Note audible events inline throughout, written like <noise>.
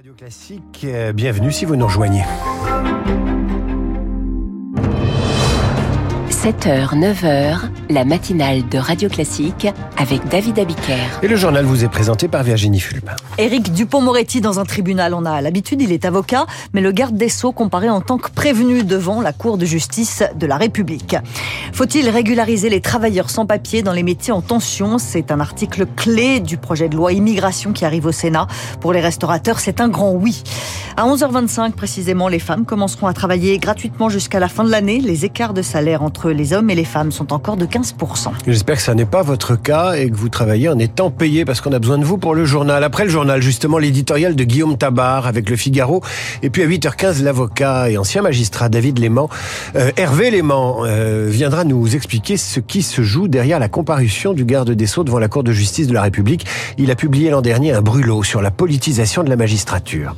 Radio Classique, euh, bienvenue si vous nous rejoignez. 7h, 9h, la matinale de Radio Classique avec David Abiker. Et le journal vous est présenté par Virginie Fulpin. Éric Dupont-Moretti dans un tribunal, on a l'habitude, il est avocat, mais le garde des Sceaux comparé en tant que prévenu devant la Cour de justice de la République. Faut-il régulariser les travailleurs sans papier dans les métiers en tension? C'est un article clé du projet de loi immigration qui arrive au Sénat. Pour les restaurateurs, c'est un grand oui. À 11h25 précisément, les femmes commenceront à travailler gratuitement jusqu'à la fin de l'année. Les écarts de salaire entre les hommes et les femmes sont encore de 15%. J'espère que ça n'est pas votre cas et que vous travaillez en étant payé parce qu'on a besoin de vous pour le journal. Après le journal, justement, l'éditorial de Guillaume Tabar avec le Figaro. Et puis à 8h15, l'avocat et ancien magistrat David Léman, euh, Hervé Léman, euh, viendra nous expliquer ce qui se joue derrière la comparution du garde des Sceaux devant la Cour de justice de la République. Il a publié l'an dernier un brûlot sur la politisation de la magistrature.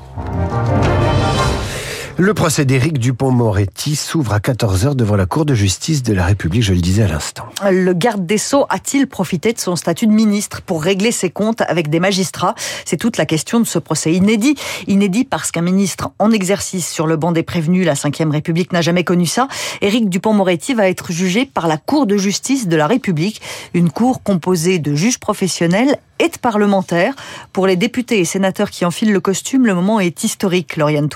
Le procès d'Éric Dupont-Moretti s'ouvre à 14h devant la Cour de justice de la République, je le disais à l'instant. Le garde des Sceaux a-t-il profité de son statut de ministre pour régler ses comptes avec des magistrats? C'est toute la question de ce procès inédit. Inédit parce qu'un ministre en exercice sur le banc des prévenus, la Ve République n'a jamais connu ça. Éric Dupont-Moretti va être jugé par la Cour de justice de la République, une cour composée de juges professionnels et de parlementaires. Pour les députés et sénateurs qui enfilent le costume, le moment est historique, Lauriane.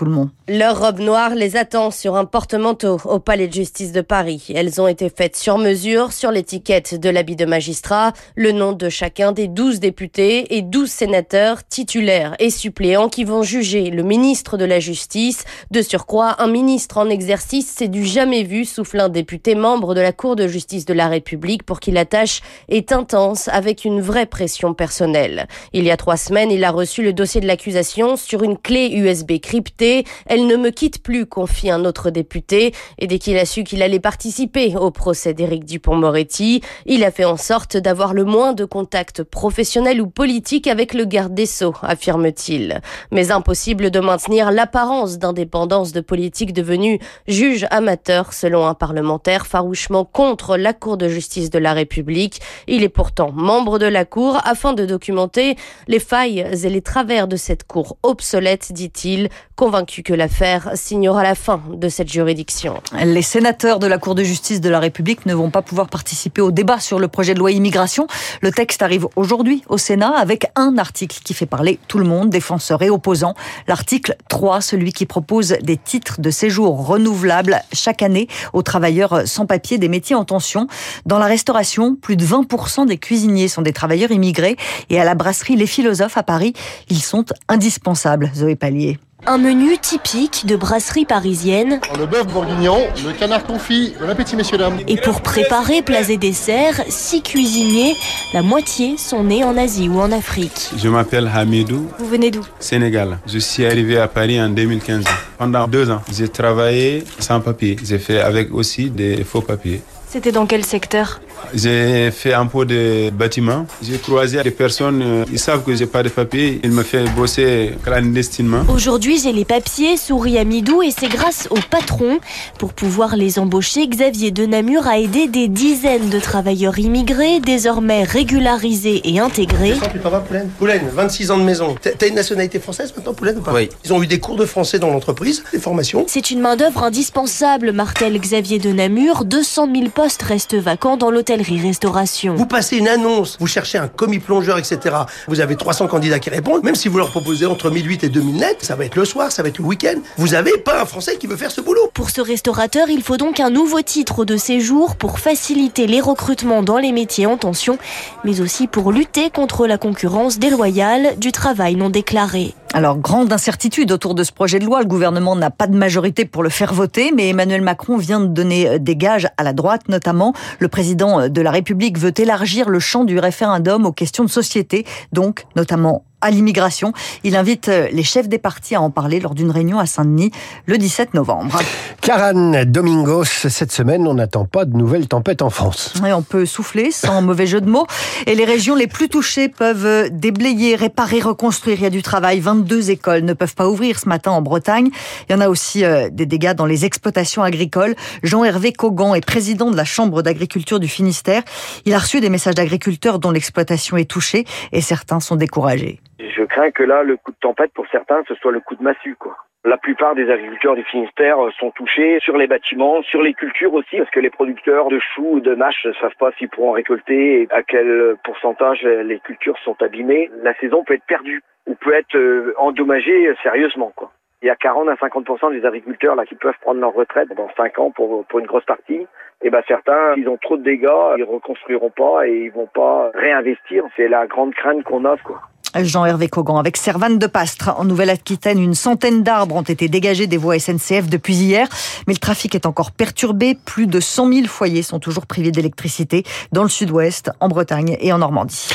Leur robe noire les attend sur un porte-manteau au Palais de justice de Paris. Elles ont été faites sur mesure sur l'étiquette de l'habit de magistrat, le nom de chacun des 12 députés et 12 sénateurs titulaires et suppléants qui vont juger le ministre de la Justice. De surcroît, un ministre en exercice, c'est du jamais vu, souffle un député membre de la Cour de justice de la République pour qui la tâche est intense avec une vraie pression personnelle. Il y a trois semaines, il a reçu le dossier de l'accusation sur une clé USB cryptée. Elle ne me quitte plus, confie un autre député. Et dès qu'il a su qu'il allait participer au procès d'Éric Dupont-Moretti, il a fait en sorte d'avoir le moins de contacts professionnels ou politiques avec le garde des Sceaux, affirme-t-il. Mais impossible de maintenir l'apparence d'indépendance de politique devenu juge amateur, selon un parlementaire farouchement contre la Cour de justice de la République. Il est pourtant membre de la Cour afin de documenter les failles et les travers de cette cour obsolète, dit-il, convaincu que l'affaire signera la fin de cette juridiction. Les sénateurs de la Cour de justice de la République ne vont pas pouvoir participer au débat sur le projet de loi immigration. Le texte arrive aujourd'hui au Sénat avec un article qui fait parler tout le monde, défenseurs et opposants. L'article 3, celui qui propose des titres de séjour renouvelables chaque année aux travailleurs sans papier des métiers en tension. Dans la restauration, plus de 20% des cuisiniers sont des travailleurs immigrés et à la brasserie Les Philosophes à Paris, ils sont indispensables, Zoé Pallier. Un menu typique de brasserie parisienne. Le bœuf bourguignon, le canard confit, bon appétit messieurs dames. Et pour préparer plats et desserts, six cuisiniers, la moitié sont nés en Asie ou en Afrique. Je m'appelle Hamidou. Vous venez d'où? Sénégal. Je suis arrivé à Paris en 2015. Pendant deux ans, j'ai travaillé sans papier. J'ai fait avec aussi des faux papiers. C'était dans quel secteur? J'ai fait un peu de bâtiment. J'ai croisé des personnes, euh, ils savent que j'ai pas de papier. Ils me font bosser clandestinement. Aujourd'hui, j'ai les papiers, souris à Midou, et c'est grâce au patron. Pour pouvoir les embaucher, Xavier de Namur a aidé des dizaines de travailleurs immigrés, désormais régularisés et intégrés. Poulaine Poulaine, 26 ans de maison. T'as une nationalité française maintenant, Poulaine ou pas? Oui. Ils ont eu des cours de français dans l'entreprise, des formations. C'est une main-d'œuvre indispensable, martèle Xavier de Namur. 200 000 postes restent vacants dans l'hôtellerie-restauration. Vous passez une annonce, vous cherchez un commis plongeur, etc. Vous avez 300 candidats qui répondent. Même si vous leur proposez entre 1008 et 2000 net, ça va être le soir, ça va être le week-end. Vous avez pas un Français qui veut faire ce boulot. Pour ce restaurateur, il faut donc un nouveau titre de séjour pour faciliter les recrutements dans les métiers en tension, mais aussi pour lutter contre la concurrence déloyale du travail non déclaré. Alors, grande incertitude autour de ce projet de loi. Le gouvernement n'a pas de majorité pour le faire voter, mais Emmanuel Macron vient de donner des gages à la droite, notamment. Le président de la République veut élargir le champ du référendum aux questions de société, donc notamment à l'immigration. Il invite les chefs des partis à en parler lors d'une réunion à Saint-Denis le 17 novembre. Caran Domingos, cette semaine, on n'attend pas de nouvelles tempêtes en France. Et on peut souffler sans <laughs> mauvais jeu de mots. Et les régions les plus touchées peuvent déblayer, réparer, reconstruire. Il y a du travail. 22 écoles ne peuvent pas ouvrir ce matin en Bretagne. Il y en a aussi des dégâts dans les exploitations agricoles. Jean-Hervé Cogan est président de la Chambre d'agriculture du Finistère. Il a reçu des messages d'agriculteurs dont l'exploitation est touchée et certains sont découragés. Que là, le coup de tempête pour certains, ce soit le coup de massue, quoi. La plupart des agriculteurs du Finistère euh, sont touchés sur les bâtiments, sur les cultures aussi, parce que les producteurs de choux ou de mâches ne savent pas s'ils pourront récolter et à quel pourcentage les cultures sont abîmées. La saison peut être perdue ou peut être euh, endommagée sérieusement, quoi. Il y a 40 à 50% des agriculteurs là qui peuvent prendre leur retraite dans 5 ans pour, pour une grosse partie. Et ben certains, ils ont trop de dégâts, ils reconstruiront pas et ils vont pas réinvestir. C'est la grande crainte qu'on a, quoi. Jean-Hervé Cogan. Avec Servane de Pastre, en Nouvelle-Aquitaine, une centaine d'arbres ont été dégagés des voies SNCF depuis hier, mais le trafic est encore perturbé. Plus de 100 000 foyers sont toujours privés d'électricité dans le sud-ouest, en Bretagne et en Normandie.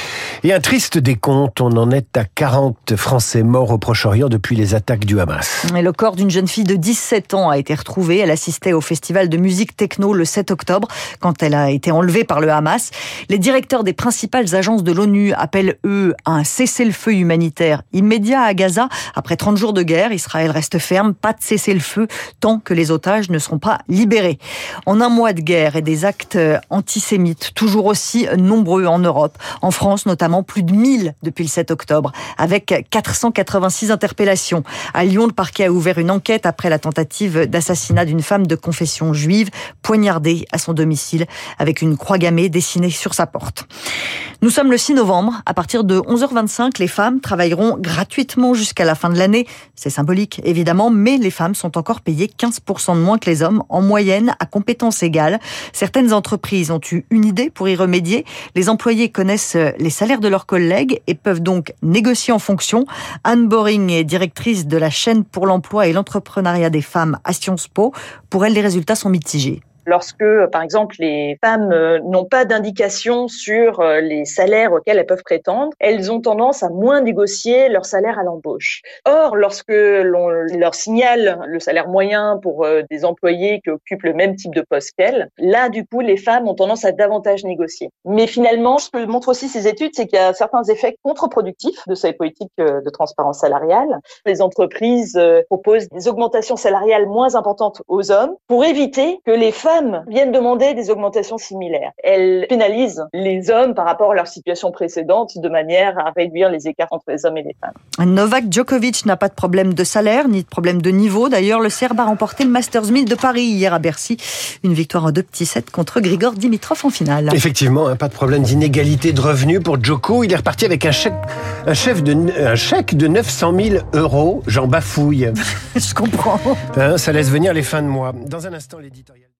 Et un triste décompte, on en est à 40 Français morts au Proche-Orient depuis les attaques du Hamas. Et le corps d'une jeune fille de 17 ans a été retrouvé. Elle assistait au festival de musique techno le 7 octobre, quand elle a été enlevée par le Hamas. Les directeurs des principales agences de l'ONU appellent, eux, à un cessez feu humanitaire immédiat à Gaza. Après 30 jours de guerre, Israël reste ferme, pas de cessez-le-feu tant que les otages ne seront pas libérés. En un mois de guerre et des actes antisémites toujours aussi nombreux en Europe, en France notamment plus de 1000 depuis le 7 octobre, avec 486 interpellations. À Lyon, le parquet a ouvert une enquête après la tentative d'assassinat d'une femme de confession juive poignardée à son domicile avec une croix gammée dessinée sur sa porte. Nous sommes le 6 novembre. À partir de 11h25, les femmes travailleront gratuitement jusqu'à la fin de l'année. C'est symbolique, évidemment, mais les femmes sont encore payées 15% de moins que les hommes, en moyenne, à compétences égales. Certaines entreprises ont eu une idée pour y remédier. Les employés connaissent les salaires de leurs collègues et peuvent donc négocier en fonction. Anne Boring est directrice de la chaîne pour l'emploi et l'entrepreneuriat des femmes à Sciences Po. Pour elle, les résultats sont mitigés. Lorsque, par exemple, les femmes euh, n'ont pas d'indication sur euh, les salaires auxquels elles peuvent prétendre, elles ont tendance à moins négocier leur salaire à l'embauche. Or, lorsque l'on leur signale le salaire moyen pour euh, des employés qui occupent le même type de poste qu'elles, là, du coup, les femmes ont tendance à davantage négocier. Mais finalement, ce que montrent aussi ces études, c'est qu'il y a certains effets contre-productifs de ces politiques de transparence salariale. Les entreprises proposent des augmentations salariales moins importantes aux hommes pour éviter que les femmes viennent demander des augmentations similaires. Elles pénalisent les hommes par rapport à leur situation précédente de manière à réduire les écarts entre les hommes et les femmes. Novak Djokovic n'a pas de problème de salaire ni de problème de niveau. D'ailleurs, le Serbe a remporté le Masters 1000 de Paris hier à Bercy. Une victoire en deux petits sets contre Grigor Dimitrov en finale. Effectivement, hein, pas de problème d'inégalité de revenus pour Djoko. Il est reparti avec un chèque, un chef de, un chèque de 900 000 euros. J'en bafouille. <laughs> Je comprends. Hein, ça laisse venir les fins de mois. Dans un instant, l'éditorial.